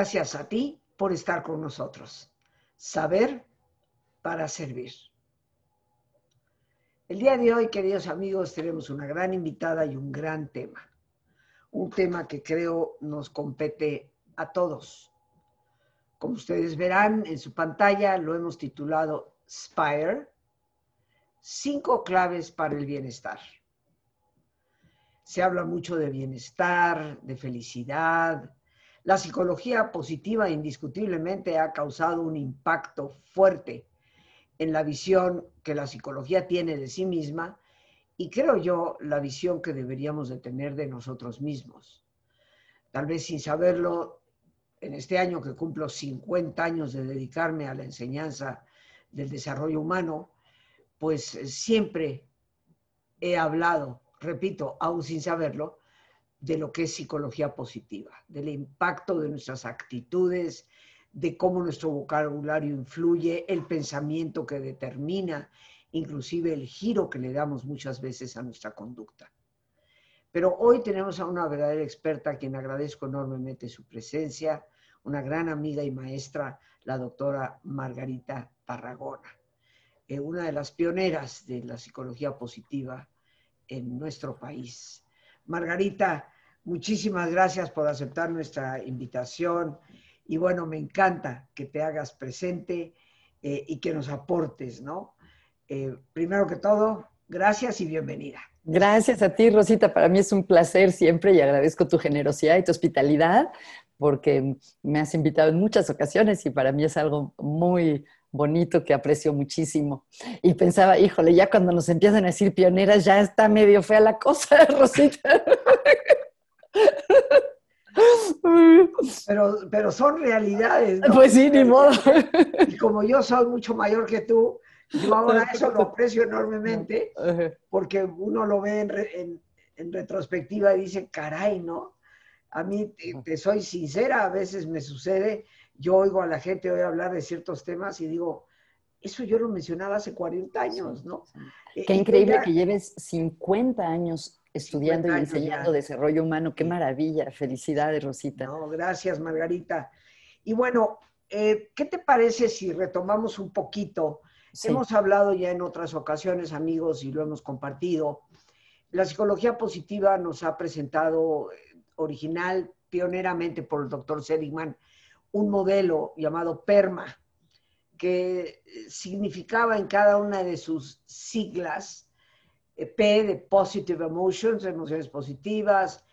Gracias a ti por estar con nosotros. Saber para servir. El día de hoy, queridos amigos, tenemos una gran invitada y un gran tema. Un tema que creo nos compete a todos. Como ustedes verán en su pantalla, lo hemos titulado Spire, cinco claves para el bienestar. Se habla mucho de bienestar, de felicidad. La psicología positiva indiscutiblemente ha causado un impacto fuerte en la visión que la psicología tiene de sí misma y creo yo la visión que deberíamos de tener de nosotros mismos. Tal vez sin saberlo, en este año que cumplo 50 años de dedicarme a la enseñanza del desarrollo humano, pues siempre he hablado, repito, aún sin saberlo, de lo que es psicología positiva, del impacto de nuestras actitudes, de cómo nuestro vocabulario influye, el pensamiento que determina, inclusive el giro que le damos muchas veces a nuestra conducta. Pero hoy tenemos a una verdadera experta a quien agradezco enormemente su presencia, una gran amiga y maestra, la doctora Margarita Tarragona, eh, una de las pioneras de la psicología positiva en nuestro país. Margarita, muchísimas gracias por aceptar nuestra invitación y bueno, me encanta que te hagas presente eh, y que nos aportes, ¿no? Eh, primero que todo, gracias y bienvenida. Gracias a ti, Rosita. Para mí es un placer siempre y agradezco tu generosidad y tu hospitalidad porque me has invitado en muchas ocasiones y para mí es algo muy bonito que aprecio muchísimo. Y pensaba, híjole, ya cuando nos empiezan a decir pioneras ya está medio fea la cosa, Rosita. Pero, pero son realidades. Pues sí, ni modo. Y como yo soy mucho mayor que tú, yo ahora eso lo aprecio enormemente, porque uno lo ve en, en, retrospectiva y dice, caray, ¿no? A mí, te, soy sincera, a veces me sucede, yo oigo a la gente hoy hablar de ciertos temas y digo, eso yo lo mencionaba hace 40 años, ¿no? Qué increíble que lleves 50 años estudiando y enseñando desarrollo humano. Qué maravilla. Felicidades, Rosita. No, gracias, Margarita. Y bueno, eh, ¿qué te parece si retomamos un poquito? Hemos hablado ya en otras ocasiones, amigos, y lo hemos compartido. La psicología positiva nos ha presentado eh, original, pioneramente por el doctor Seligman, un modelo llamado PERMA, que eh, significaba en cada una de sus siglas eh, P de positive emotions, emociones positivas,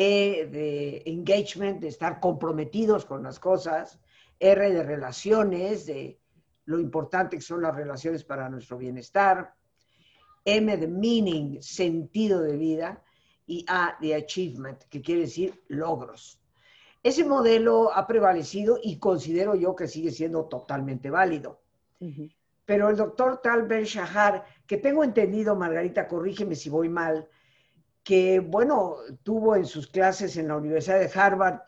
E de engagement, de estar comprometidos con las cosas, R de relaciones, de lo importante que son las relaciones para nuestro bienestar, M de meaning, sentido de vida, y A de achievement, que quiere decir logros. Ese modelo ha prevalecido y considero yo que sigue siendo totalmente válido. Pero el doctor Tal Ben Shahar que tengo entendido, Margarita, corrígeme si voy mal, que, bueno, tuvo en sus clases en la Universidad de Harvard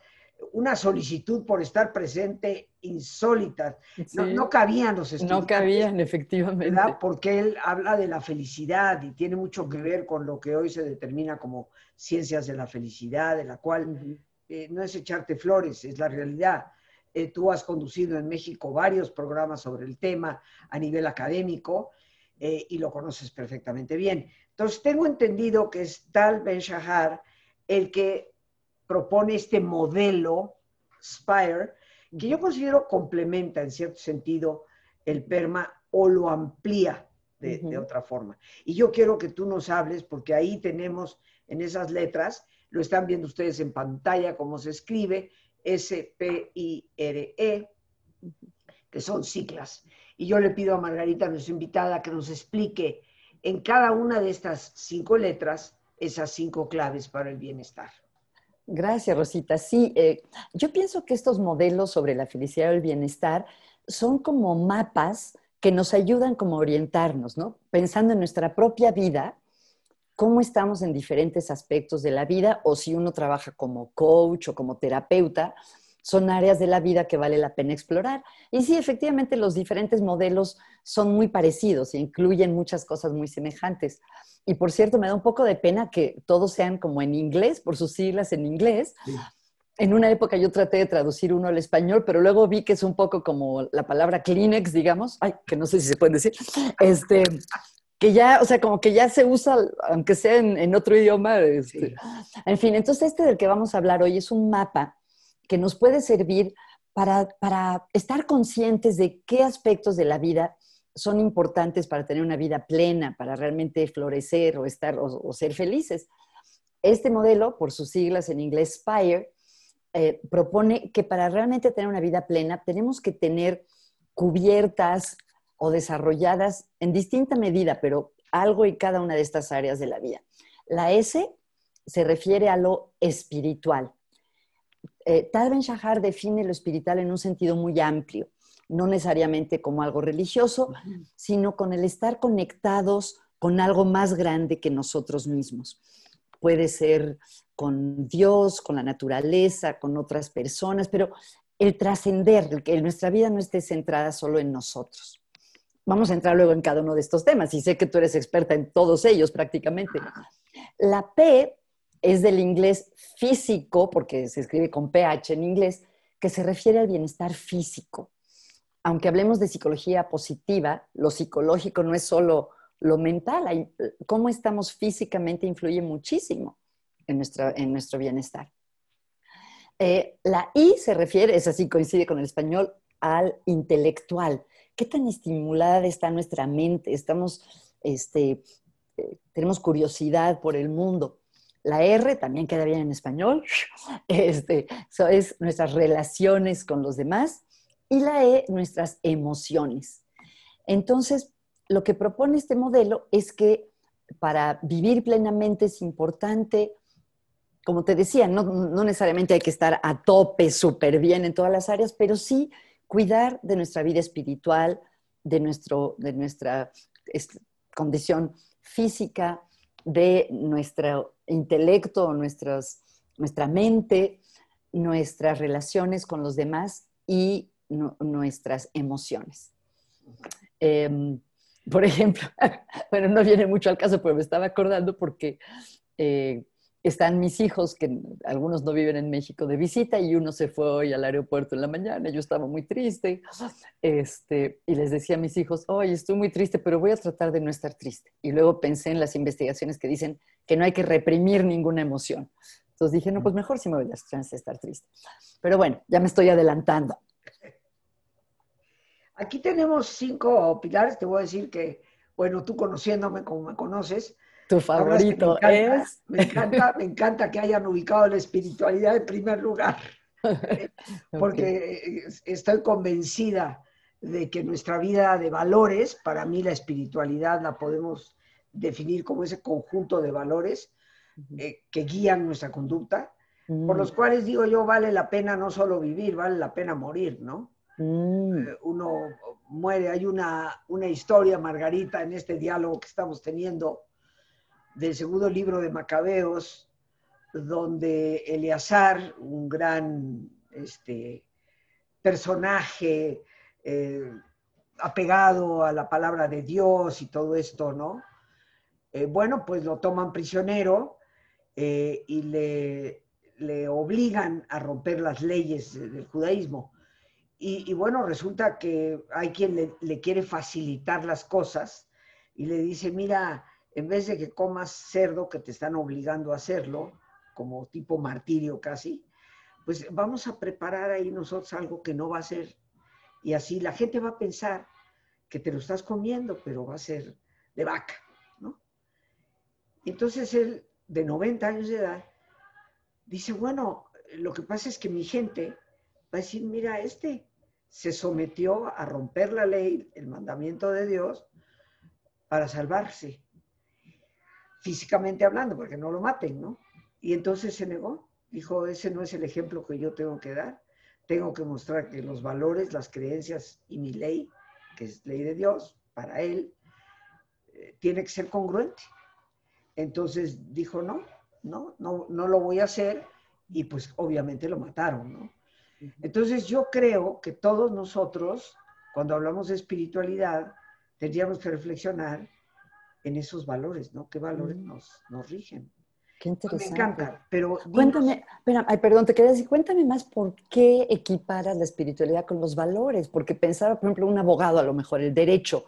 una solicitud por estar presente insólita. No, cabían los estudiantes. No cabían, efectivamente. Porque él habla de la felicidad y tiene mucho que ver con lo que hoy se determina como ciencias de la felicidad, de la cual eh, no es echarte flores, es la realidad. Eh, tú has conducido en México varios programas sobre el tema a nivel académico eh, y lo conoces perfectamente bien. Entonces, tengo entendido que es Tal Ben Shahar el que propone este modelo Spire, que yo considero complementa en cierto sentido el PERMA o lo amplía de, de, otra forma. Y yo quiero que tú nos hables, porque ahí tenemos en esas letras, lo están viendo ustedes en pantalla, cómo se escribe, S-P-I-R-E, que son siglas. Y yo le pido a Margarita, nuestra invitada, que nos explique en cada una de estas cinco letras esas cinco claves para el bienestar. Gracias, Rosita. Sí, eh, yo pienso que estos modelos sobre la felicidad y el bienestar son como mapas que nos ayudan como a orientarnos, ¿no? Pensando en nuestra propia vida, cómo estamos en diferentes aspectos de la vida o si uno trabaja como coach o como terapeuta, son áreas de la vida que vale la pena explorar. Y sí, efectivamente, los diferentes modelos son muy parecidos e incluyen muchas cosas muy semejantes. Y por cierto, me da un poco de pena que todos sean como en inglés, por sus siglas en inglés. en una época yo traté de traducir uno al español, pero luego vi que es un poco como la palabra Kleenex, digamos, ay, que no sé si se puede decir, este, que ya, o sea, como que ya se usa, aunque sea en, otro idioma. Este, en fin, entonces este del que vamos a hablar hoy es un mapa que nos puede servir para, para estar conscientes de qué aspectos de la vida son importantes para tener una vida plena, para realmente florecer o, estar, o, ser felices. Este modelo, por sus siglas en inglés SPIRE, eh, propone que para realmente tener una vida plena tenemos que tener cubiertas o desarrolladas en distinta medida, pero algo en cada una de estas áreas de la vida. La S se refiere a lo espiritual. Eh, Tal Ben Shahar define lo espiritual en un sentido muy amplio no necesariamente como algo religioso, sino con el estar conectados con algo más grande que nosotros mismos. Puede ser con Dios, con la naturaleza, con otras personas, pero el trascender, que nuestra vida no esté centrada solo en nosotros. Vamos a entrar luego en cada uno de estos temas y sé que tú eres experta en todos ellos prácticamente. La P es del inglés físico, porque se escribe con PH en inglés, que se refiere al bienestar físico aunque hablemos de psicología positiva, lo psicológico no es solo lo mental, cómo estamos físicamente influye muchísimo en, nuestro bienestar. Eh, la I se refiere, es así, coincide con el español, al intelectual. ¿Qué tan estimulada está nuestra mente? Estamos, este, eh, tenemos curiosidad por el mundo. La R también queda bien en español. Este, es nuestras relaciones con los demás y la E, nuestras emociones. Entonces, lo que propone este modelo es que para vivir plenamente es importante, como te decía, no, necesariamente hay que estar a tope, súper bien en todas las áreas, pero sí cuidar de nuestra vida espiritual, de, nuestro, de nuestra condición física, de nuestro intelecto, nuestras, nuestra mente, nuestras relaciones con los demás y nuestras emociones. Em, por ejemplo, bueno, no viene mucho al caso, pero me estaba acordando porque eh, están mis hijos, que algunos no viven en México, de visita y uno se fue hoy al aeropuerto en la mañana. Yo estaba muy triste este, y les decía a mis hijos, oye, estoy muy triste, pero voy a tratar de no estar triste. Y luego pensé en las investigaciones que dicen que no hay que reprimir ninguna emoción. Entonces dije, no, pues mejor si me voy a las chances de estar triste. Pero bueno, ya me estoy adelantando. Aquí tenemos cinco pilares. Te voy a decir que, bueno, tú conociéndome como me conoces. Tu favorito es, me, encanta, me encanta, que hayan ubicado la espiritualidad en primer lugar. Porque estoy convencida de que nuestra vida de valores, para mí la espiritualidad la podemos definir como ese conjunto de valores eh, que guían nuestra conducta, por los mm. cuales digo yo, vale la pena no solo vivir, vale la pena morir, ¿no? Mm. Eh, uno muere. Hay una, una historia, Margarita, en este diálogo que estamos teniendo del segundo libro de Macabeos, donde Eleazar, un gran este, personaje eh, apegado a la palabra de Dios y todo esto, ¿no? Eh, bueno, pues lo toman prisionero y le, le, obligan a romper las leyes del judaísmo. Y, bueno, resulta que hay quien le, quiere facilitar las cosas y le dice, mira, en vez de que comas cerdo, que te están obligando a hacerlo, como tipo martirio casi, pues vamos a preparar ahí nosotros algo que no va a ser. Y así la gente va a pensar que te lo estás comiendo, pero va a ser de vaca, ¿no? Entonces él, de 90 años de edad, dice, bueno, lo que pasa es que mi gente va a decir, mira, este se sometió a romper la ley, el mandamiento de Dios, para salvarse, físicamente hablando, porque no lo maten, ¿no? Y entonces se negó, dijo, ese no es el ejemplo que yo tengo que dar, tengo que mostrar que los valores, las creencias y mi ley, que es ley de Dios, para él, eh, tiene que ser congruente. Entonces dijo, no, no, no, no lo voy a hacer, y pues obviamente lo mataron, ¿no? Entonces yo creo que todos nosotros, cuando hablamos de espiritualidad, tendríamos que reflexionar en esos valores, ¿no? ¿Qué valores nos, nos rigen? Qué interesante. Me encanta, pero... Cuéntame, espera, ay, perdón, te quería decir, cuéntame más por qué equiparas la espiritualidad con los valores, porque pensaba, por ejemplo, un abogado, a lo mejor el derecho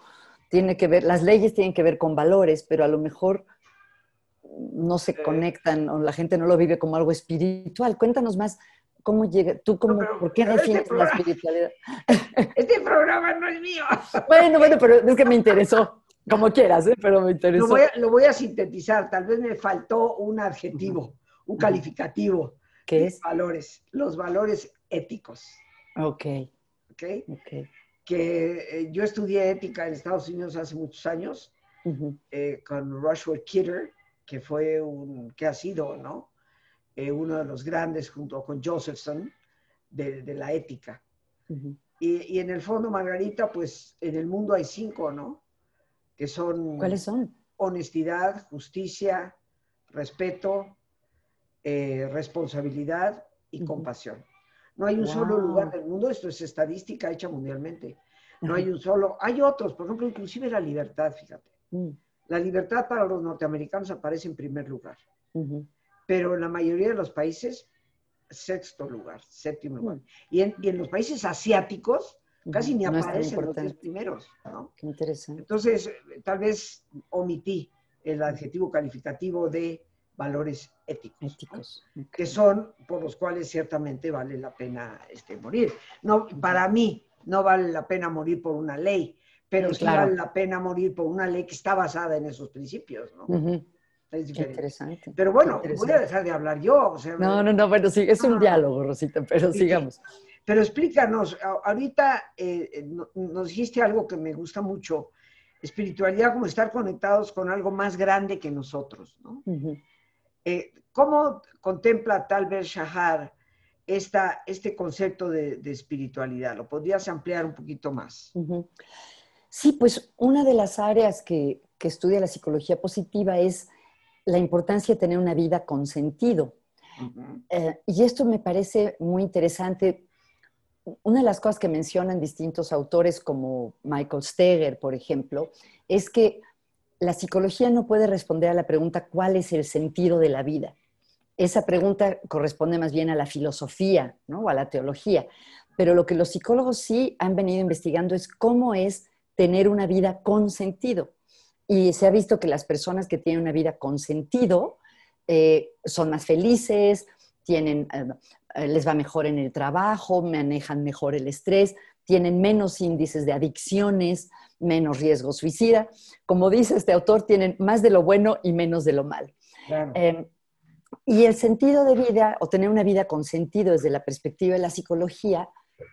tiene que ver, las leyes tienen que ver con valores, pero a lo mejor no se conectan o la gente no lo vive como algo espiritual. Cuéntanos más cómo llega, tú cómo, ¿por qué este defines la espiritualidad? Este programa no es mío. Bueno, bueno, pero es que me interesó. Como quieras, ¿eh? pero me interesó. Lo voy, a, sintetizar. Tal vez me faltó un adjetivo, un calificativo. ¿Qué es? Valores, los valores éticos. Ok. Ok. okay. Que eh, yo estudié ética en Estados Unidos hace muchos años eh, con Rushworth Kidder, que fue un, que ha sido, ¿no? Eh, uno de los grandes junto con Josephson de, de la ética. y, y en el fondo, Margarita, pues en el mundo hay cinco, ¿no? Que son... ¿Cuáles son? Honestidad, justicia, respeto, eh, responsabilidad y compasión. No hay un solo lugar del mundo, esto es estadística hecha mundialmente. No hay un solo, hay otros, por ejemplo, inclusive la libertad, fíjate. Mm. La libertad para los norteamericanos aparece en primer lugar, pero en la mayoría de los países, sexto lugar, séptimo lugar. Mm. Y, en, y en los países asiáticos, Casi ni aparecen los tres primeros, ¿no? Qué interesante. Entonces, tal vez omití el adjetivo calificativo de valores éticos, éticos que son por los cuales ciertamente vale la pena este, morir. No, para mí no vale la pena morir por una ley, pero sí, vale la pena morir por una ley que está basada en esos principios, ¿no? Es interesante. Pero bueno, voy a dejar de hablar yo. no, no, no, bueno, sí, es un diálogo, Rosita, pero sigamos. Pero explícanos, ahorita eh, eh, nos dijiste algo que me gusta mucho, espiritualidad como estar conectados con algo más grande que nosotros, ¿no? Eh, ¿Cómo contempla tal vez Shahar esta, este concepto de, espiritualidad? ¿Lo podrías ampliar un poquito más? Sí, pues una de las áreas que, que estudia la psicología positiva es la importancia de tener una vida con sentido. y esto me parece muy interesante una de las cosas que mencionan distintos autores como Michael Steger, por ejemplo, es que la psicología no puede responder a la pregunta ¿cuál es el sentido de la vida? Esa pregunta corresponde más bien a la filosofía ¿no? o a la teología. Pero lo que los psicólogos sí han venido investigando es cómo es tener una vida con sentido. Y se ha visto que las personas que tienen una vida con sentido eh, son más felices, tienen eh, les va mejor en el trabajo, manejan mejor el estrés, tienen menos índices de adicciones, menos riesgo suicida. Como dice este autor, tienen más de lo bueno y menos de lo malo. Em, y el sentido de vida, o tener una vida con sentido desde la perspectiva de la psicología,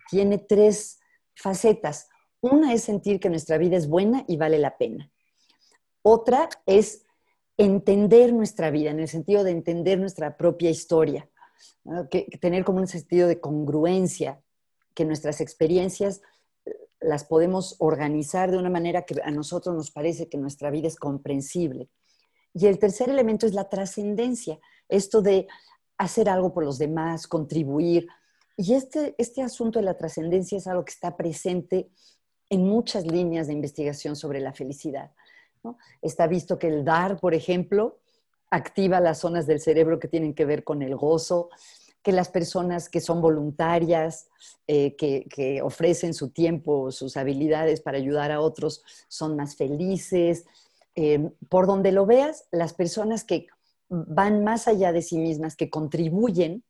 tiene tres facetas. Una es sentir que nuestra vida es buena y vale la pena. Otra es entender nuestra vida, en el sentido de entender nuestra propia historia que, tener como un sentido de congruencia, que nuestras experiencias eh, las podemos organizar de una manera que a nosotros nos parece que nuestra vida es comprensible. Y el tercer elemento es la trascendencia, esto de hacer algo por los demás, contribuir. Y este, este asunto de la trascendencia es algo que está presente en muchas líneas de investigación sobre la felicidad. Está visto que el dar, por ejemplo, activa las zonas del cerebro que tienen que ver con el gozo, que las personas que son voluntarias, eh, que, ofrecen su tiempo, sus habilidades para ayudar a otros, son más felices. Eh, por donde lo veas, las personas que van más allá de sí mismas, que contribuyen,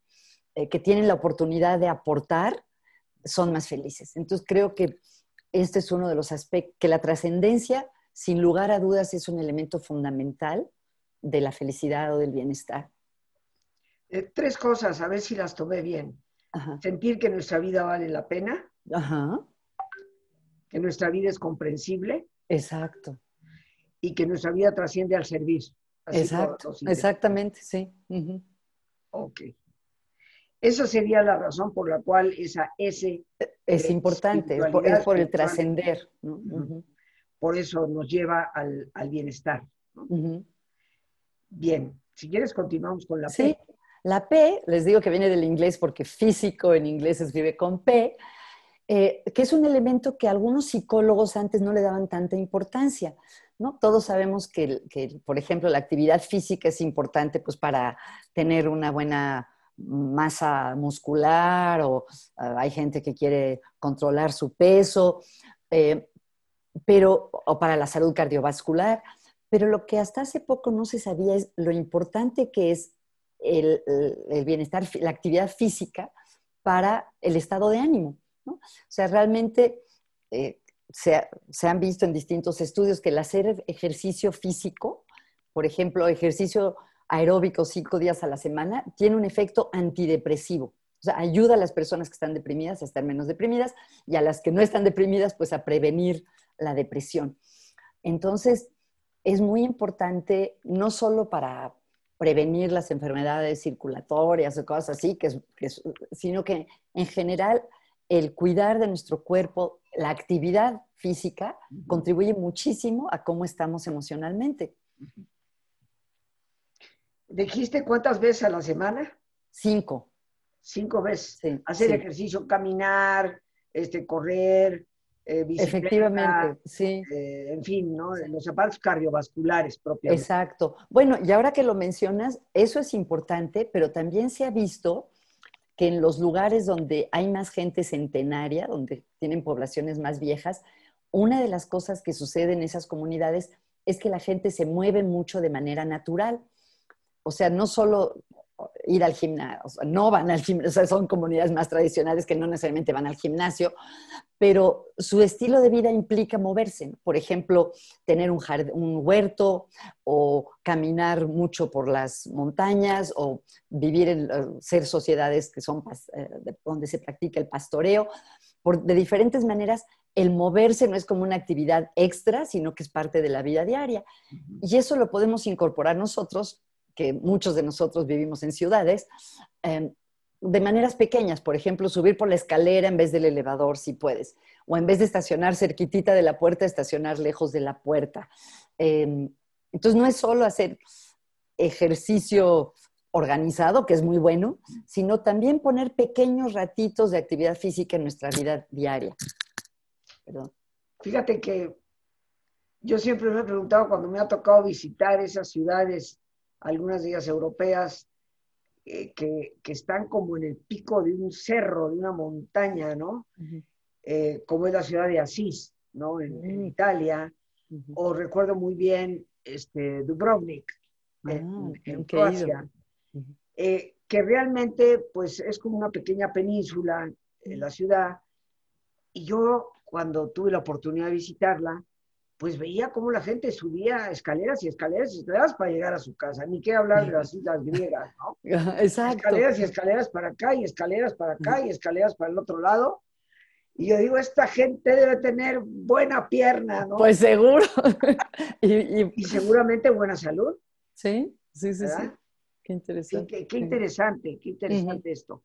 eh, que tienen la oportunidad de aportar, son más felices. Entonces creo que este es uno de los aspectos, que la trascendencia, sin lugar a dudas, es un elemento fundamental de la felicidad o del bienestar? Eh, tres cosas, a ver si las tomé bien. Sentir que nuestra vida vale la pena. Que nuestra vida es comprensible. Exacto. Y que nuestra vida trasciende al servicio. Exacto. Exactamente, sí. Ok. Esa sería la razón por la cual esa S es importante, es por, el trascender. Por eso nos lleva al, bienestar. Bien, si quieres continuamos con la sí. La P, les digo que viene del inglés porque físico en inglés se escribe con P, eh, que es un elemento que algunos psicólogos antes no le daban tanta importancia. ¿no? Todos sabemos que, por ejemplo, la actividad física es importante pues, para tener una buena masa muscular o uh, hay gente que quiere controlar su peso, eh, pero, o para la salud cardiovascular. Pero lo que hasta hace poco no se sabía es lo importante que es el, el bienestar, la actividad física para el estado de ánimo. ¿no? O sea, realmente eh, se, se, han visto en distintos estudios que el hacer ejercicio físico, por ejemplo, ejercicio aeróbico cinco días a la semana, tiene un efecto antidepresivo. O sea, ayuda a las personas que están deprimidas a estar menos deprimidas y a las que no están deprimidas, pues a prevenir la depresión. Entonces, es muy importante no solo para prevenir las enfermedades circulatorias o cosas así, que que sino que en general el cuidar de nuestro cuerpo, la actividad física, contribuye muchísimo a cómo estamos emocionalmente. ¿Dijiste cuántas veces a la semana? Cinco. Cinco veces. Hacer ejercicio, caminar, este, correr, eh, Efectivamente, sí. Eh, en fin, ¿no? Los aparatos cardiovasculares propiamente. Exacto. Bueno, y ahora que lo mencionas, eso es importante, pero también se ha visto que en los lugares donde hay más gente centenaria, donde tienen poblaciones más viejas, una de las cosas que sucede en esas comunidades es que la gente se mueve mucho de manera natural. O sea, no solo ir al gimnasio, no van al gimnasio, son comunidades más tradicionales que no necesariamente van al gimnasio, pero su estilo de vida implica moverse. Por ejemplo, tener un, un huerto o caminar mucho por las montañas o vivir en eh, ser sociedades que son eh, donde se practica el pastoreo. Por, de diferentes maneras, el moverse no es como una actividad extra, sino que es parte de la vida diaria. Y eso lo podemos incorporar nosotros que muchos de nosotros vivimos en ciudades, em, de maneras pequeñas, por ejemplo, subir por la escalera en vez del elevador, si puedes, o en vez de estacionar cerquitita de la puerta, estacionar lejos de la puerta. Em, entonces, no es solo hacer ejercicio organizado, que es muy bueno, sino también poner pequeños ratitos de actividad física en nuestra vida diaria. Perdón. Fíjate que yo siempre me he preguntado cuando me ha tocado visitar esas ciudades algunas de ellas europeas, eh, que, están como en el pico de un cerro, de una montaña, ¿no? Eh, como es la ciudad de Asís, ¿no? En, Italia. O recuerdo muy bien este, Dubrovnik, en, ah, Croacia. Eh, que realmente, pues, es como una pequeña península en la ciudad. Y yo, cuando tuve la oportunidad de visitarla, pues veía cómo la gente subía escaleras y escaleras y escaleras para llegar a su casa. Ni qué hablar de las islas griegas, ¿no? Exacto. Escaleras y escaleras para acá y escaleras para acá y escaleras para el otro lado. Y yo digo, esta gente debe tener buena pierna, ¿no? Pues seguro. y, seguramente buena salud. Sí, sí, sí, sí. Qué interesante. qué, interesante, qué interesante esto.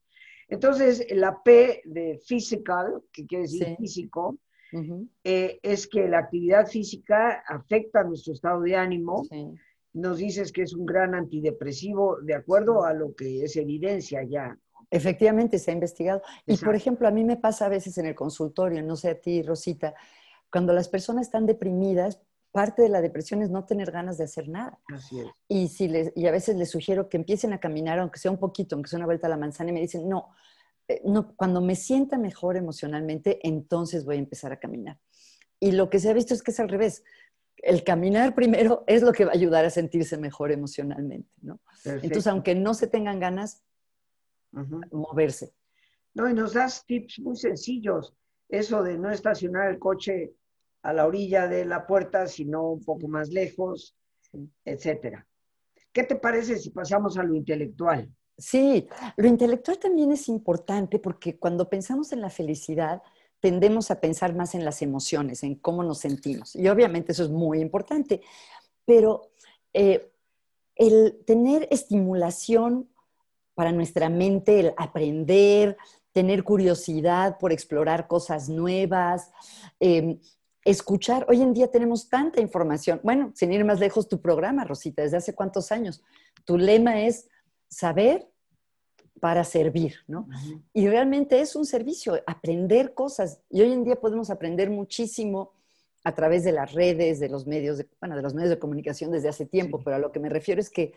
Entonces, la P de physical, que quiere decir físico, eh, es que la actividad física afecta nuestro estado de ánimo. Nos dices que es un gran antidepresivo, de acuerdo a lo que es evidencia ya. Efectivamente, se ha investigado. Y por ejemplo, a mí me pasa a veces en el consultorio, no sé a ti, Rosita, cuando las personas están deprimidas, parte de la depresión es no tener ganas de hacer nada. Así es. Y, si les, y a veces les sugiero que empiecen a caminar, aunque sea un poquito, aunque sea una vuelta a la manzana, y me dicen, no, no, cuando me sienta mejor emocionalmente, entonces voy a empezar a caminar. Y lo que se ha visto es que es al revés. El caminar primero es lo que va a ayudar a sentirse mejor emocionalmente, ¿no? Entonces, aunque no se tengan ganas, moverse. No, y nos das tips muy sencillos. Eso de no estacionar el coche a la orilla de la puerta, sino un poco más lejos, etcétera. ¿Qué te parece si pasamos a lo intelectual? Sí, lo intelectual también es importante porque cuando pensamos en la felicidad, tendemos a pensar más en las emociones, en cómo nos sentimos. Y obviamente eso es muy importante, pero eh, el tener estimulación para nuestra mente, el aprender, tener curiosidad por explorar cosas nuevas, em, escuchar. Hoy en día tenemos tanta información. Bueno, sin ir más lejos, tu programa, Rosita, desde hace cuántos años. Tu lema es saber para servir, ¿no? Y realmente es un servicio, aprender cosas. Y hoy en día podemos aprender muchísimo a través de las redes, de los medios de, bueno, de los medios de comunicación desde hace tiempo, pero a lo que me refiero es que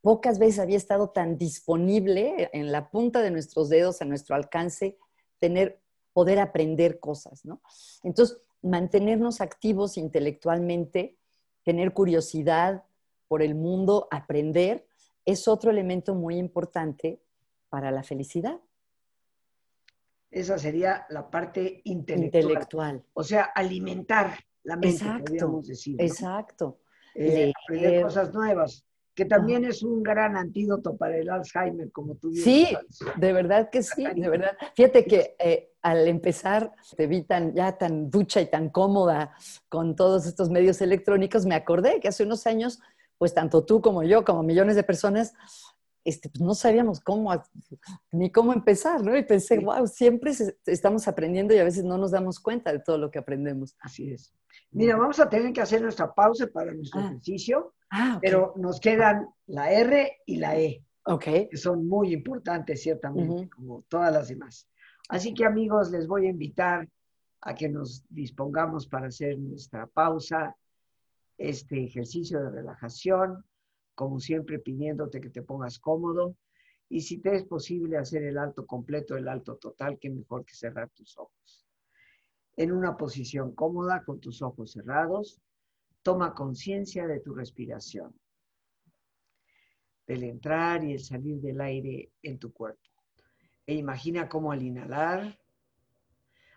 pocas veces había estado tan disponible en la punta de nuestros dedos, a nuestro alcance, tener, poder aprender cosas, ¿no? Entonces, mantenernos activos intelectualmente, tener curiosidad por el mundo, aprender, es otro elemento muy importante para la felicidad. Esa sería la parte intelectual. O sea, alimentar la mente, exacto, podríamos decir. Exacto. Eh, aprender cosas nuevas, que también es un gran antídoto para el Alzheimer, como tú dices. Sí, de verdad que sí, de verdad. Fíjate que eh, al empezar te vi tan, ya tan ducha y tan cómoda con todos estos medios electrónicos, me acordé que hace unos años, pues tanto tú como yo, como millones de personas, este, pues no sabíamos cómo, ni cómo empezar, ¿no? Y pensé, wow, siempre estamos aprendiendo y a veces no nos damos cuenta de todo lo que aprendemos. Así es. Mira, vamos a tener que hacer nuestra pausa para nuestro ah. ejercicio, ah, pero nos quedan la R y la E, okay. que son muy importantes, ciertamente, como todas las demás. Así que amigos, les voy a invitar a que nos dispongamos para hacer nuestra pausa, este ejercicio de relajación como siempre pidiéndote que te pongas cómodo. Y si te es posible hacer el alto completo, el alto total, que mejor que cerrar tus ojos. En una posición cómoda, con tus ojos cerrados, toma conciencia de tu respiración, del entrar y el salir del aire en tu cuerpo. E imagina cómo al inhalar,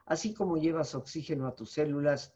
así como llevas oxígeno a tus células,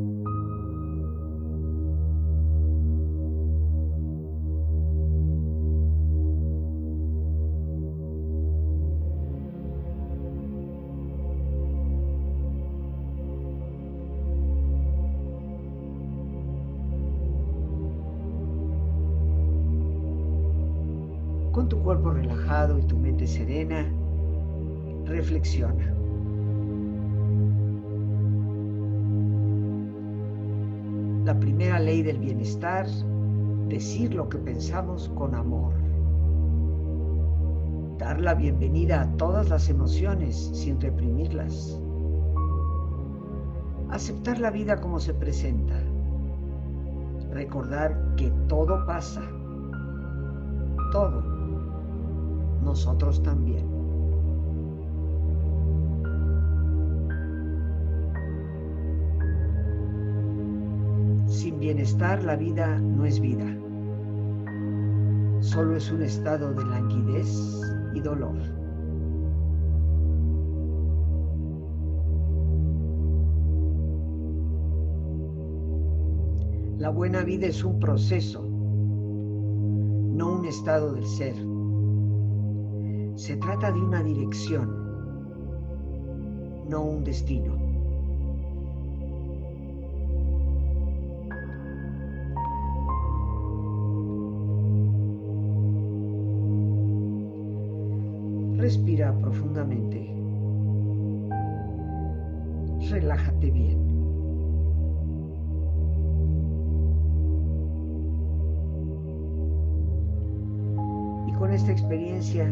Relajado y tu mente serena, reflexiona. La primera ley del bienestar, decir lo que pensamos con amor. Dar la bienvenida a todas las emociones sin reprimirlas. Aceptar la vida como se presenta. Recordar que todo pasa. Todo nosotros también. Sin bienestar la vida no es vida, solo es un estado de languidez y dolor. La buena vida es un proceso, no un estado del ser. Se trata de una dirección, no un destino. Respira profundamente. Relájate bien. Y con esta experiencia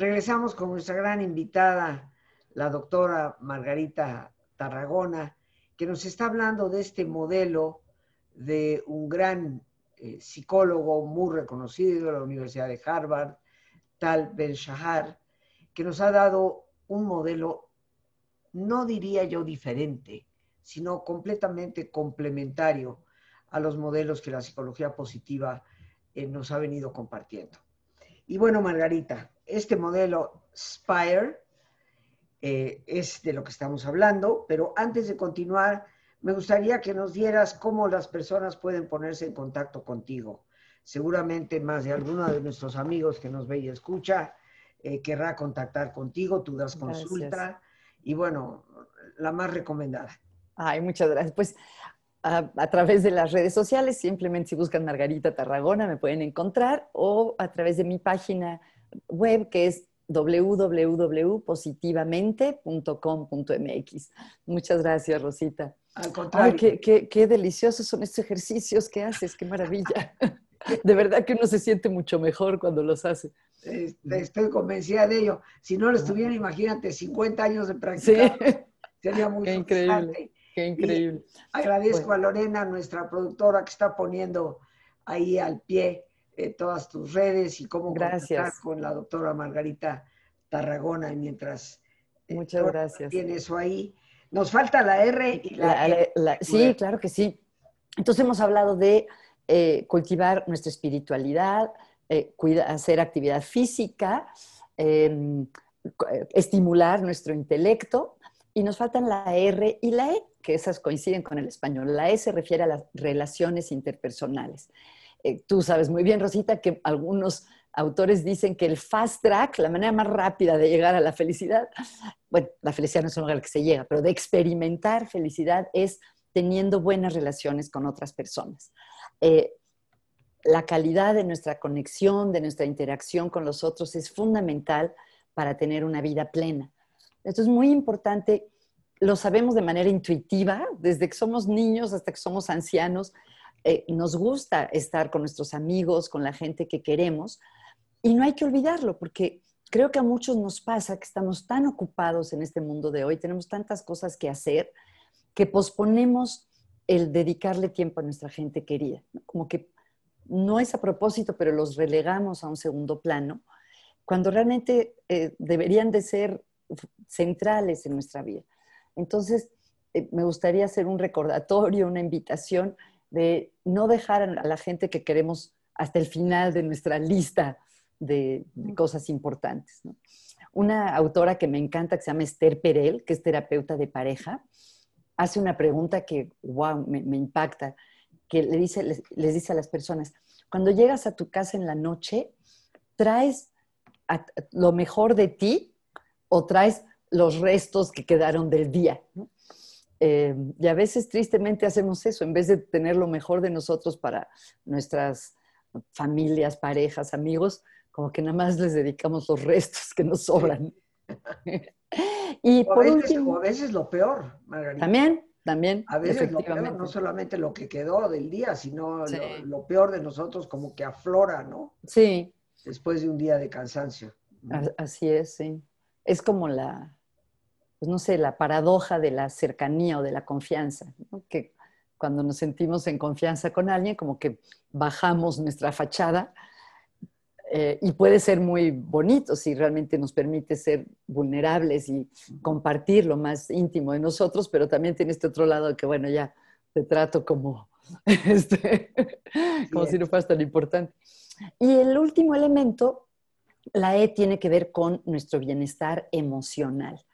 Regresamos con nuestra gran invitada, la doctora Margarita Tarragona, que nos está hablando de este modelo de un gran eh, psicólogo muy reconocido de la Universidad de Harvard, Tal Ben Shahar, que nos ha dado un modelo, no diría yo diferente, sino completamente complementario a los modelos que la psicología positiva eh, nos ha venido compartiendo. Y bueno, Margarita, este modelo Spire eh, es de lo que estamos hablando, pero antes de continuar, me gustaría que nos dieras cómo las personas pueden ponerse en contacto contigo. Seguramente más de alguno de nuestros amigos que nos ve y escucha eh, querrá contactar contigo, tú das consulta y bueno, la más recomendada. Ay, muchas gracias. Pues a, través de las redes sociales, simplemente si buscan Margarita Tarragona me pueden encontrar o a través de mi página web que es www.positivamente.com.mx. Muchas gracias, Rosita. Al contrario. qué, qué, deliciosos son estos ejercicios que haces, qué maravilla. De verdad que uno se siente mucho mejor cuando los hace. Estoy convencida de ello. Si no lo estuviera, imagínate, 50 años de práctica. Sería muy qué increíble. Qué increíble. agradezco a Lorena, nuestra productora, que está poniendo ahí al pie eh, todas tus redes y cómo gracias. con la doctora Margarita Tarragona. Y mientras eh, Muchas gracias. tiene eso ahí. Nos falta la R y la, e. Sí, claro que sí. Entonces hemos hablado de eh, cultivar nuestra espiritualidad, hacer actividad física, em, estimular nuestro intelecto y nos faltan la R y la E, que esas coinciden con el español. La E se refiere a las relaciones interpersonales. Eh, tú sabes muy bien, Rosita, que algunos autores dicen que el fast track, la manera más rápida de llegar a la felicidad, bueno, la felicidad no es un lugar al que se llega, pero de experimentar felicidad es teniendo buenas relaciones con otras personas. Eh, la calidad de nuestra conexión, de nuestra interacción con los otros es fundamental para tener una vida plena. Esto es muy importante, lo sabemos de manera intuitiva, desde que somos niños hasta que somos ancianos, eh, nos gusta estar con nuestros amigos, con la gente que queremos, y no hay que olvidarlo, porque creo que a muchos nos pasa que estamos tan ocupados en este mundo de hoy, tenemos tantas cosas que hacer, que posponemos el dedicarle tiempo a nuestra gente querida. Como que no es a propósito, pero los relegamos a un segundo plano, cuando realmente eh, deberían de ser centrales en nuestra vida. Entonces, eh, me gustaría hacer un recordatorio, una invitación de no dejar a la gente que queremos hasta el final de nuestra lista de, cosas importantes. Una autora que me encanta, que se llama Esther Perel, que es terapeuta de pareja, hace una pregunta que, wow, me, impacta, que le dice, les, les, dice a las personas, cuando llegas a tu casa en la noche, ¿traes lo mejor de ti o traes los restos que quedaron del día. Eh, y a veces tristemente hacemos eso, en vez de tener lo mejor de nosotros para nuestras familias, parejas, amigos, como que nada más les dedicamos los restos que nos sobran. y por veces, último, a veces lo peor, Margarita. También, también. A veces lo peor, no solamente lo que quedó del día, sino lo, lo, peor de nosotros como que aflora, ¿no? Sí. Después de un día de cansancio. Así es, sí es como la, pues no sé, la paradoja de la cercanía o de la confianza, que cuando nos sentimos en confianza con alguien, como que bajamos nuestra fachada eh, y puede ser muy bonito si realmente nos permite ser vulnerables y compartir lo más íntimo de nosotros, pero también tiene este otro lado que, bueno, ya te trato como, este, como si no fueras tan importante. Y el último elemento la E tiene que ver con nuestro bienestar emocional.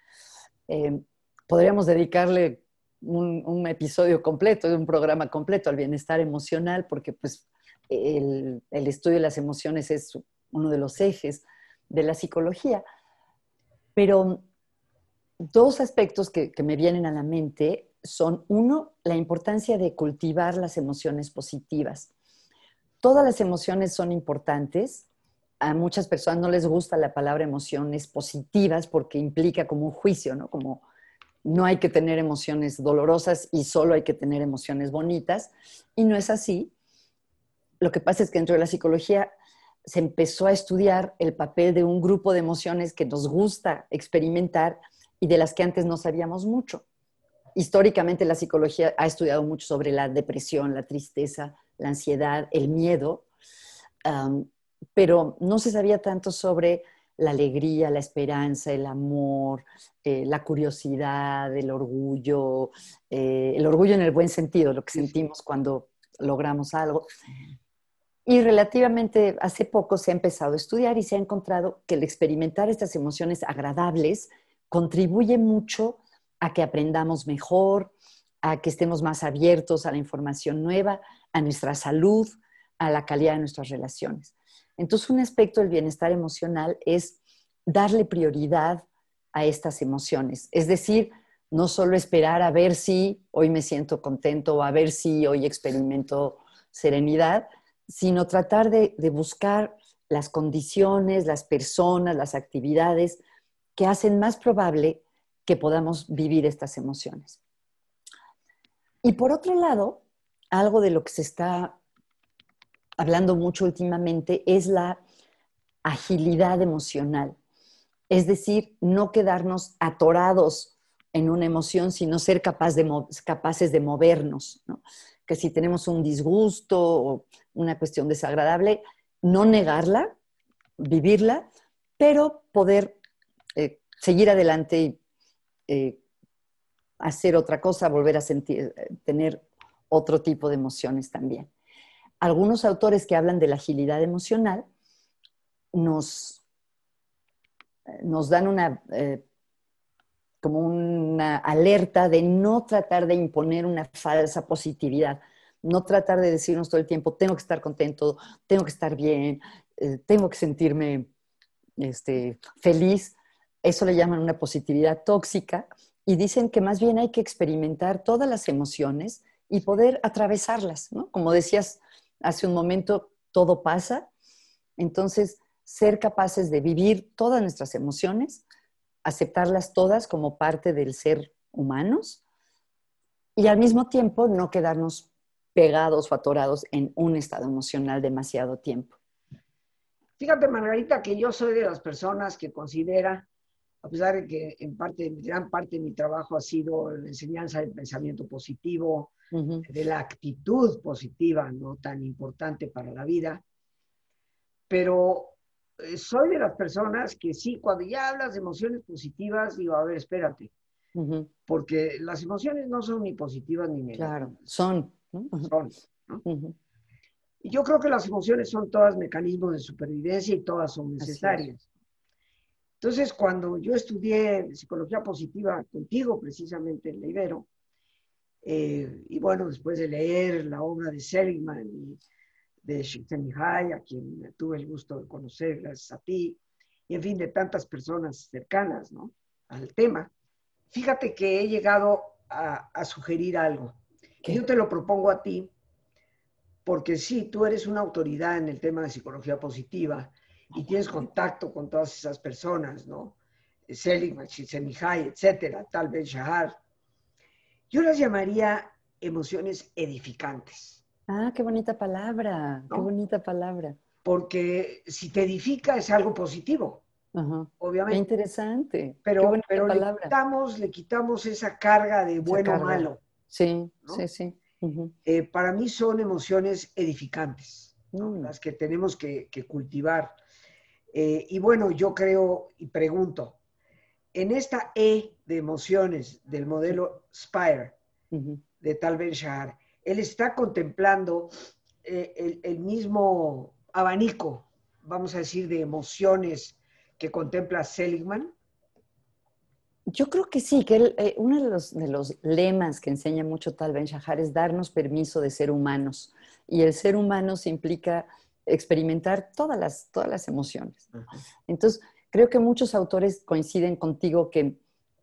Eh, podríamos dedicarle un, episodio completo, un programa completo al bienestar emocional, porque pues, el, estudio de las emociones es uno de los ejes de la psicología. Pero dos aspectos que, que me vienen a la mente son, uno, la importancia de cultivar las emociones positivas. Todas las emociones son importantes, a muchas personas no les gusta la palabra emociones positivas porque implica como un juicio, ¿no? Como no hay que tener emociones dolorosas y solo hay que tener emociones bonitas. Y no es así. Lo que pasa es que dentro de la psicología se empezó a estudiar el papel de un grupo de emociones que nos gusta experimentar y de las que antes no sabíamos mucho. Históricamente la psicología ha estudiado mucho sobre la depresión, la tristeza, la ansiedad, el miedo pero no se sabía tanto sobre la alegría, la esperanza, el amor, eh, la curiosidad, el orgullo, eh, el orgullo en el buen sentido, lo que sentimos cuando logramos algo. Y relativamente hace poco se ha empezado a estudiar y se ha encontrado que el experimentar estas emociones agradables contribuye mucho a que aprendamos mejor, a que estemos más abiertos a la información nueva, a nuestra salud, a la calidad de nuestras relaciones. Entonces, un aspecto del bienestar emocional es darle prioridad a estas emociones, es decir, no solo esperar a ver si hoy me siento contento o a ver si hoy experimento serenidad, sino tratar de, de buscar las condiciones, las personas, las actividades que hacen más probable que podamos vivir estas emociones. Y por otro lado, algo de lo que se está hablando mucho últimamente es la agilidad emocional. Es decir, no quedarnos atorados en una emoción, sino ser capaz de, capaces de movernos. Que si tenemos un disgusto o una cuestión desagradable, no negarla, vivirla, pero poder eh, seguir adelante y eh, hacer otra cosa, volver a sentir, tener otro tipo de emociones también. Algunos autores que hablan de la agilidad emocional nos, nos dan una, eh, como una alerta de no tratar de imponer una falsa positividad, no tratar de decirnos todo el tiempo, tengo que estar contento, tengo que estar bien, eh, tengo que sentirme este, feliz. Eso le llaman una positividad tóxica y dicen que más bien hay que experimentar todas las emociones y poder atravesarlas, ¿no? Como decías hace un momento, todo pasa. Entonces, ser capaces de vivir todas nuestras emociones, aceptarlas todas como parte del ser humanos y al mismo tiempo no quedarnos pegados o atorados en un estado emocional demasiado tiempo. Fíjate, Margarita, que yo soy de las personas que considera, a pesar de que en parte, gran parte de mi trabajo ha sido la enseñanza del pensamiento positivo, de la actitud positiva, no tan importante para la vida, pero eh, soy de las personas que sí, cuando ya hablas de emociones positivas, digo, a ver, espérate, porque las emociones no son ni positivas ni negativas. Claro, son. Son. Y yo creo que las emociones son todas mecanismos de supervivencia y todas son necesarias. Entonces, cuando yo estudié psicología positiva contigo, precisamente en la Ibero, eh, y bueno, después de leer la obra de Seligman y de Csikszentmihalyi, a quien tuve el gusto de conocer gracias a ti, y en fin, de tantas personas cercanas ¿no? al tema, fíjate que he llegado a, sugerir algo. que Yo te lo propongo a ti, porque sí, tú eres una autoridad en el tema de psicología positiva y tienes contacto con todas esas personas, ¿no? Seligman, Csikszentmihalyi, etcétera, tal vez Shahar. Yo las llamaría emociones edificantes. Ah, qué bonita palabra, qué bonita palabra. Porque si te edifica es algo positivo, obviamente. Qué interesante. Pero, pero le, quitamos, le quitamos esa carga de bueno o malo. Sí, sí, sí. Eh, para mí son emociones edificantes, mm. las que tenemos que, cultivar. Eh, y bueno, yo creo y pregunto, en esta E de emociones del modelo Spire de Tal Ben Shahar, él está contemplando eh, el, mismo abanico, vamos a decir, de emociones que contempla Seligman. Yo creo que sí, que eh, uno de los, de los, lemas que enseña mucho Tal Ben Shahar es darnos permiso de ser humanos. Y el ser humano se implica experimentar todas las, todas las emociones. Entonces, Creo que muchos autores coinciden contigo que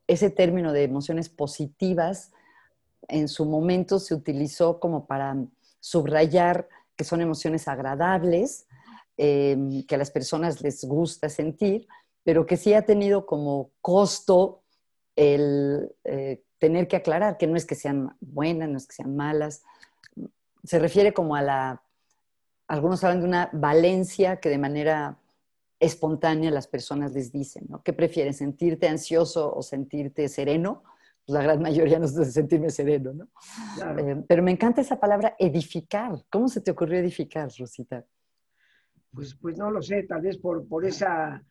ese término de emociones positivas en su momento se utilizó como para subrayar que son emociones agradables, em, que a las personas les gusta sentir, pero que sí ha tenido como costo el eh, tener que aclarar que no es que sean buenas, no es que sean malas. Se refiere como a la, algunos hablan de una valencia que de manera espontánea las personas les dicen, ¿no? ¿Qué prefieres, sentirte ansioso o sentirte sereno? Pues la gran mayoría nos dice sentirme sereno, ¿no? Eh, pero me encanta esa palabra edificar. ¿Cómo se te ocurrió edificar, Rosita? Pues, pues no lo sé, tal vez por, por esa,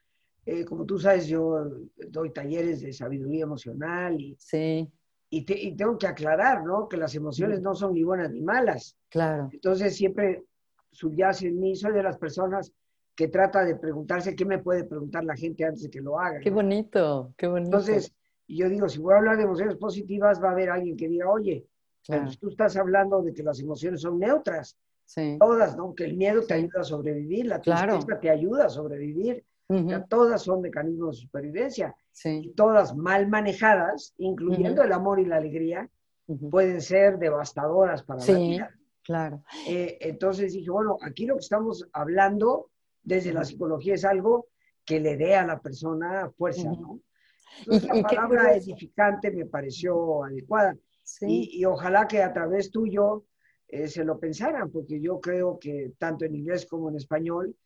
eh, como tú sabes, yo doy talleres de sabiduría emocional y, sí. y, tengo que aclarar, ¿no? Que las emociones no son ni buenas ni malas. Claro. Entonces siempre subyace en mí, soy de las personas que trata de preguntarse qué me puede preguntar la gente antes de que lo haga. Qué bonito, qué bonito. Entonces, yo digo, si voy a hablar de emociones positivas, va a haber alguien que diga, oye, pues tú estás hablando de que las emociones son neutras. Sí. Todas, ¿no? Que el miedo te ayuda a sobrevivir, la tristeza te ayuda a sobrevivir. todas son mecanismos de supervivencia. y todas mal manejadas, incluyendo el amor y la alegría, pueden ser devastadoras para la vida. Claro. Eh, entonces dije, bueno, aquí lo que estamos hablando desde la psicología es algo que le dé a la persona fuerza, ¿no? Entonces, y, la palabra edificante me pareció adecuada. Y, ojalá que a través tuyo eh, se lo pensaran, porque yo creo que tanto en inglés como en español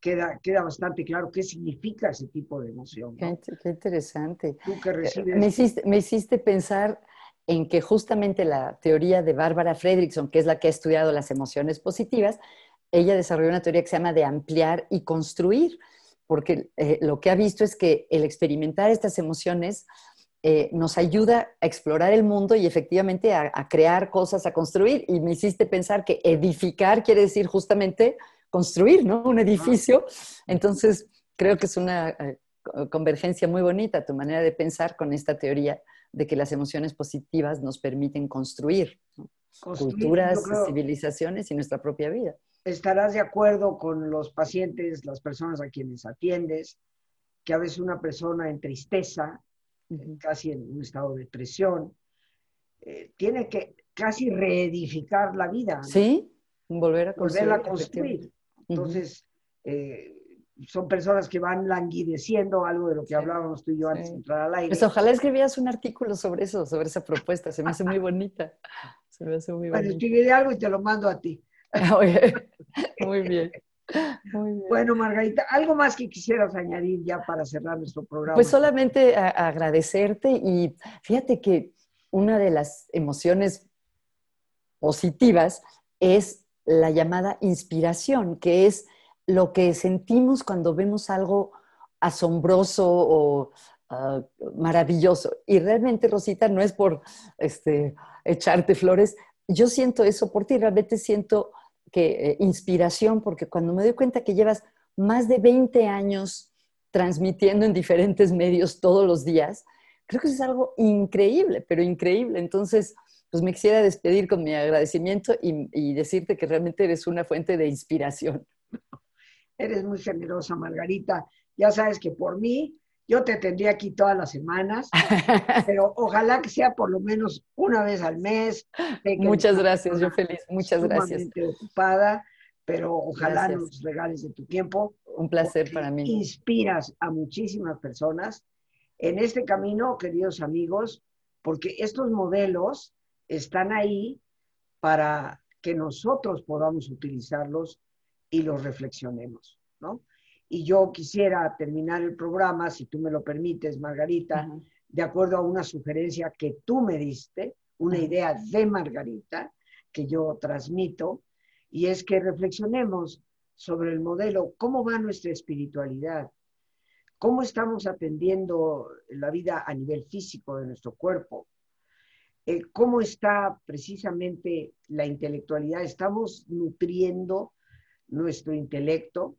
queda, queda bastante claro qué significa ese tipo de emoción. Qué, interesante. Tú que eh, recibes... Me hiciste, me hiciste pensar en que justamente la teoría de Bárbara Fredrickson, que es la que ha estudiado las emociones positivas, ella desarrolló una teoría que se llama de ampliar y construir, porque eh, lo que ha visto es que el experimentar estas emociones eh, nos ayuda a explorar el mundo y efectivamente a, crear cosas, a construir. Y me hiciste pensar que edificar quiere decir justamente construir, ¿no? Un edificio. Entonces, creo que es una eh, convergencia muy bonita tu manera de pensar con esta teoría de que las emociones positivas nos permiten construir, culturas, civilizaciones y nuestra propia vida. Estarás de acuerdo con los pacientes, las personas a quienes atiendes, que a veces una persona en tristeza, casi en un estado de depresión, eh, tiene que casi reedificar la vida. Sí, volver a construir. Volverla a construir. Entonces, eh, son personas que van languideciendo, algo de lo que hablábamos tú y yo antes de entrar al aire. Pues ojalá escribieras un artículo sobre eso, sobre esa propuesta, se me hace muy bonita. Se me hace muy bueno, escribiré algo y te lo mando a ti. muy bien. Bueno, Margarita, ¿algo más que quisieras añadir ya para cerrar nuestro programa? Pues solamente agradecerte y fíjate que una de las emociones positivas es la llamada inspiración, que es lo que sentimos cuando vemos algo asombroso o ah, maravilloso. Y realmente, Rosita, no es por este, echarte flores, yo siento eso por ti, realmente siento que eh, inspiración, porque cuando me doy cuenta que llevas más de 20 años transmitiendo en diferentes medios todos los días, creo que eso es algo increíble, pero increíble. Entonces, pues me quisiera despedir con mi agradecimiento y, y decirte que realmente eres una fuente de inspiración. Eres muy generosa, Margarita. Ya sabes que por mí, yo te tendría aquí todas las semanas, pero ojalá que sea por lo menos una vez al mes. Muchas gracias, yo feliz. Muchas gracias. ocupada, pero ojalá nos regales de tu tiempo. Un placer para mí. Inspiras a muchísimas personas en este camino, queridos amigos, porque estos modelos están ahí para que nosotros podamos utilizarlos y los reflexionemos, ¿no? Y yo quisiera terminar el programa, si tú me lo permites, Margarita, de acuerdo a una sugerencia que tú me diste, una idea de Margarita que yo transmito, y es que reflexionemos sobre el modelo, cómo va nuestra espiritualidad, cómo estamos atendiendo la vida a nivel físico de nuestro cuerpo, eh, cómo está precisamente la intelectualidad, estamos nutriendo nuestro intelecto,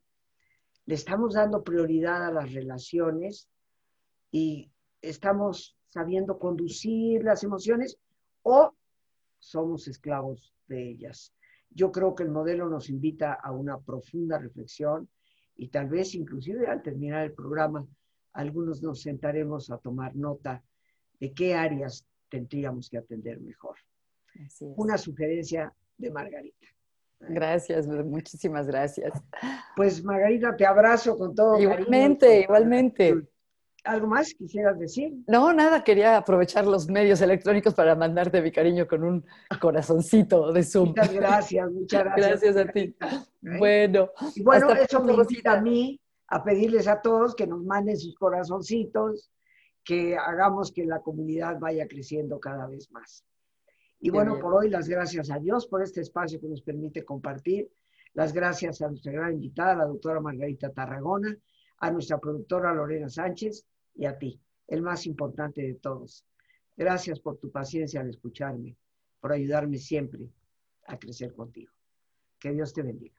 le estamos dando prioridad a las relaciones y estamos sabiendo conducir las emociones o somos esclavos de ellas. Yo creo que el modelo nos invita a una profunda reflexión y tal vez inclusive al terminar el programa algunos nos sentaremos a tomar nota de qué áreas tendríamos que atender mejor. Una sugerencia de Margarita. Gracias, muchísimas gracias. Pues Margarita, te abrazo con todo. Igualmente, igualmente. ¿Algo más quisieras decir? No, nada, quería aprovechar los medios electrónicos para mandarte mi cariño con un corazoncito de Zoom. Muchas gracias, muchas gracias. Gracias a ti. Bueno. Y bueno, eso me invita a mí a pedirles a todos que nos manden sus corazoncitos, que hagamos que la comunidad vaya creciendo cada vez más. Y bueno, por hoy las gracias a Dios por este espacio que nos permite compartir. Las gracias a nuestra gran invitada, la doctora Margarita Tarragona, a nuestra productora Lorena Sánchez y a ti, el más importante de todos. Gracias por tu paciencia al escucharme, por ayudarme siempre a crecer contigo. Que Dios te bendiga.